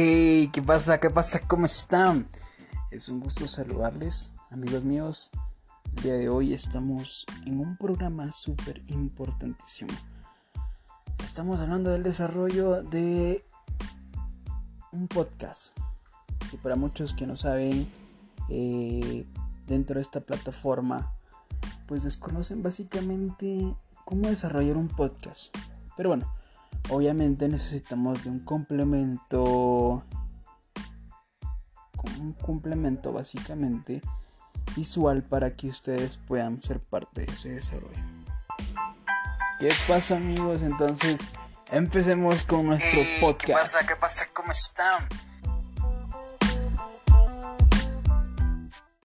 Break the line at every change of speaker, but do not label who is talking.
Hey, ¿qué pasa? ¿Qué pasa? ¿Cómo están? Es un gusto saludarles, amigos míos. El día de hoy estamos en un programa súper importantísimo. Estamos hablando del desarrollo de un podcast. Y para muchos que no saben, eh, dentro de esta plataforma, pues desconocen básicamente cómo desarrollar un podcast. Pero bueno, obviamente necesitamos de un complemento un complemento básicamente visual para que ustedes puedan ser parte de ese desarrollo. ¿Qué pasa amigos? Entonces empecemos con nuestro podcast.
¿Qué pasa? ¿Qué pasa? ¿Cómo están?